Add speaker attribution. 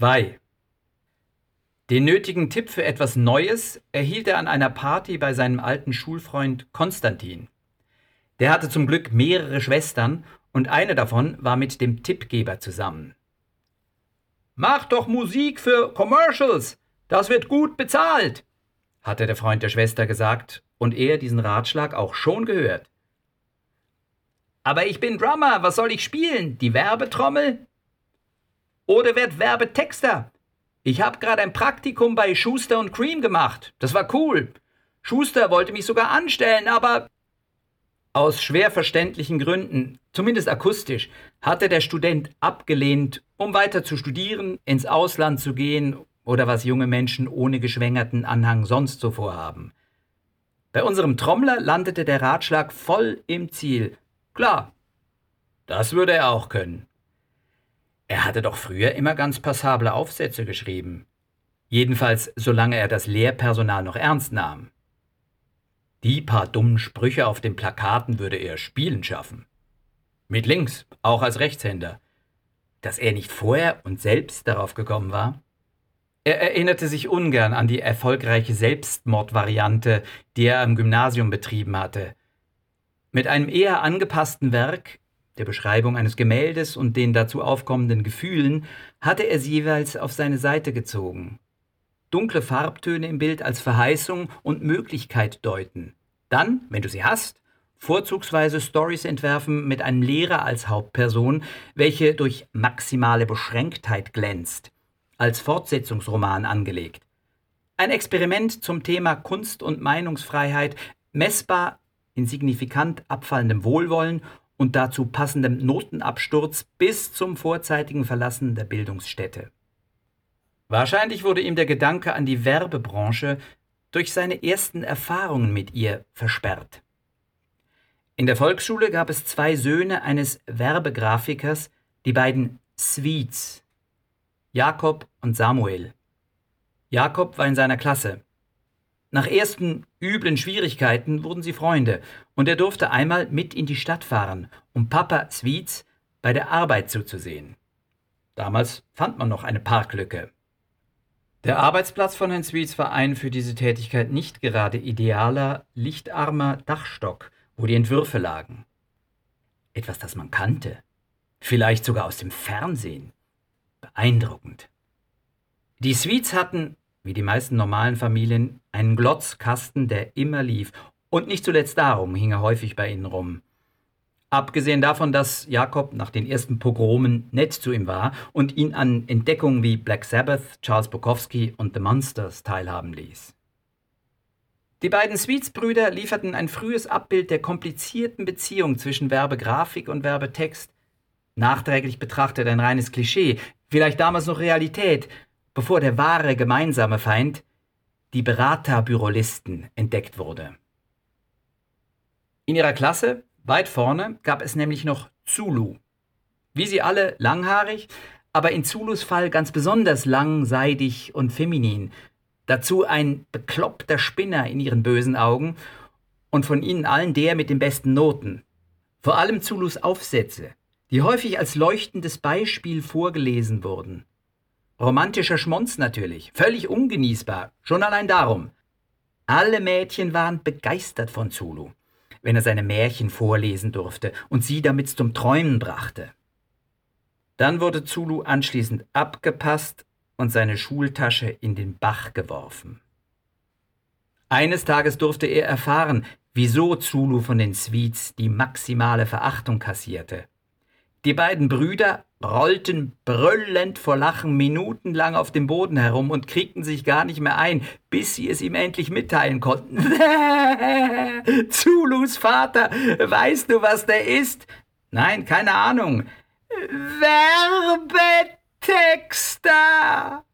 Speaker 1: 2 Den nötigen Tipp für etwas Neues erhielt er an einer Party bei seinem alten Schulfreund Konstantin. Der hatte zum Glück mehrere Schwestern und eine davon war mit dem Tippgeber zusammen. Mach doch Musik für Commercials, das wird gut bezahlt, hatte der Freund der Schwester gesagt und er diesen Ratschlag auch schon gehört. Aber ich bin Drummer, was soll ich spielen? Die Werbetrommel? Oder werd Werbetexter? Ich habe gerade ein Praktikum bei Schuster und Cream gemacht. Das war cool. Schuster wollte mich sogar anstellen, aber aus schwer verständlichen Gründen, zumindest akustisch, hatte der Student abgelehnt, um weiter zu studieren, ins Ausland zu gehen oder was junge Menschen ohne geschwängerten Anhang sonst so vorhaben. Bei unserem Trommler landete der Ratschlag voll im Ziel. Klar, das würde er auch können. Er hatte doch früher immer ganz passable Aufsätze geschrieben. Jedenfalls solange er das Lehrpersonal noch ernst nahm. Die paar dummen Sprüche auf den Plakaten würde er spielen schaffen. Mit links, auch als Rechtshänder. Dass er nicht vorher und selbst darauf gekommen war? Er erinnerte sich ungern an die erfolgreiche Selbstmordvariante, die er am Gymnasium betrieben hatte. Mit einem eher angepassten Werk, der Beschreibung eines Gemäldes und den dazu aufkommenden Gefühlen, hatte er sie jeweils auf seine Seite gezogen. Dunkle Farbtöne im Bild als Verheißung und Möglichkeit deuten. Dann, wenn du sie hast, vorzugsweise Stories entwerfen mit einem Lehrer als Hauptperson, welche durch maximale Beschränktheit glänzt, als Fortsetzungsroman angelegt. Ein Experiment zum Thema Kunst und Meinungsfreiheit, messbar in signifikant abfallendem Wohlwollen und dazu passendem Notenabsturz bis zum vorzeitigen Verlassen der Bildungsstätte. Wahrscheinlich wurde ihm der Gedanke an die Werbebranche durch seine ersten Erfahrungen mit ihr versperrt. In der Volksschule gab es zwei Söhne eines Werbegrafikers, die beiden Sweets, Jakob und Samuel. Jakob war in seiner Klasse. Nach ersten üblen Schwierigkeiten wurden sie Freunde, und er durfte einmal mit in die Stadt fahren, um Papa Sweets bei der Arbeit zuzusehen. Damals fand man noch eine Parklücke. Der Arbeitsplatz von Herrn Sweets war ein für diese Tätigkeit nicht gerade idealer, lichtarmer Dachstock, wo die Entwürfe lagen. Etwas, das man kannte. Vielleicht sogar aus dem Fernsehen. Beeindruckend. Die Sweets hatten wie die meisten normalen Familien, einen Glotzkasten, der immer lief. Und nicht zuletzt darum hing er häufig bei ihnen rum. Abgesehen davon, dass Jakob nach den ersten Pogromen nett zu ihm war und ihn an Entdeckungen wie Black Sabbath, Charles Bukowski und The Monsters teilhaben ließ. Die beiden Sweets-Brüder lieferten ein frühes Abbild der komplizierten Beziehung zwischen Werbegrafik und Werbetext. Nachträglich betrachtet ein reines Klischee, vielleicht damals noch Realität, bevor der wahre gemeinsame Feind, die Beraterbürolisten, entdeckt wurde. In ihrer Klasse, weit vorne, gab es nämlich noch Zulu. Wie sie alle langhaarig, aber in Zulus Fall ganz besonders lang, seidig und feminin. Dazu ein bekloppter Spinner in ihren bösen Augen und von ihnen allen der mit den besten Noten. Vor allem Zulus Aufsätze, die häufig als leuchtendes Beispiel vorgelesen wurden. Romantischer Schmonz natürlich, völlig ungenießbar, schon allein darum. Alle Mädchen waren begeistert von Zulu, wenn er seine Märchen vorlesen durfte und sie damit zum Träumen brachte. Dann wurde Zulu anschließend abgepasst und seine Schultasche in den Bach geworfen. Eines Tages durfte er erfahren, wieso Zulu von den Sweets die maximale Verachtung kassierte. Die beiden Brüder rollten brüllend vor Lachen minutenlang auf dem Boden herum und kriegten sich gar nicht mehr ein, bis sie es ihm endlich mitteilen konnten. Zulus Vater, weißt du, was der ist? Nein, keine Ahnung. Werbetexter!